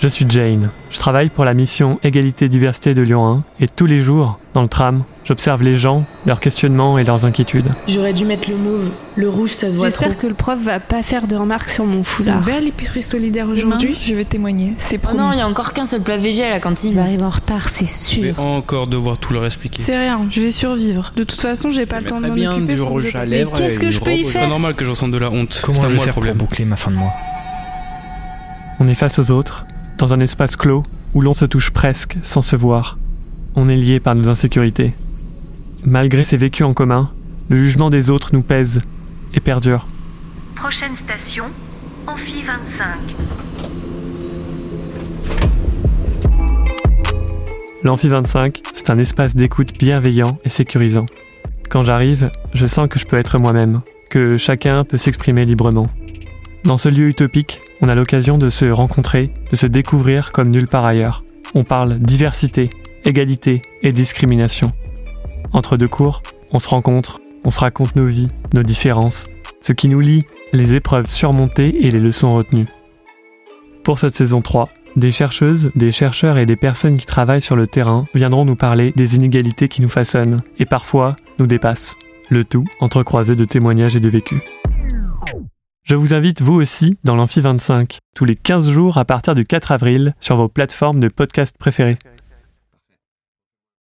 Je suis Jane. Je travaille pour la mission Égalité-Diversité de Lyon 1 et tous les jours, dans le tram, j'observe les gens, leurs questionnements et leurs inquiétudes. J'aurais dû mettre le mauve. Le rouge, ça se voit trop. J'espère que le prof va pas faire de remarques sur mon Ils ont foulard. ouvert l'épicerie solidaire aujourd'hui. je vais témoigner. C'est Oh promis. non, il y a encore qu'un seul plat végé à la Il cantine. va arriver en retard, c'est Je vais sûr. encore devoir tout leur expliquer. C'est rien, je vais survivre. De toute façon, j'ai pas le temps de m'en occuper. du rouge je- à lèvres. qu'est-ce que une je peux y. C'est faire pas normal que je ressente de la honte. Comment C'est je vais faire pour boucler ma fin de mois? On est face aux autres, dans un espace clos où l'on se touche presque sans se voir. On est liés par nos insécurités. Malgré ces vécus en commun, le jugement des autres nous pèse et perdure. Prochaine station, Amphi 25. L'Amphi 25, c'est un espace d'écoute bienveillant et sécurisant. Quand j'arrive, je sens que je peux être moi-même, que chacun peut s'exprimer librement. Dans ce lieu utopique, on a l'occasion de se rencontrer, de se découvrir comme nulle part ailleurs. On parle diversité, égalité et discrimination. Entre deux cours, on se rencontre, on se raconte nos vies, nos différences, ce qui nous lie, les épreuves surmontées et les leçons retenues. Pour cette saison 3, des chercheuses, des chercheurs et des personnes qui travaillent sur le terrain viendront nous parler des inégalités qui nous façonnent et parfois nous dépassent. Le tout entrecroisé de témoignages et de vécus. Je vous invite vous aussi dans l'Amphi 25, tous les 15 jours à partir du 4 avril sur vos plateformes de podcast préférées.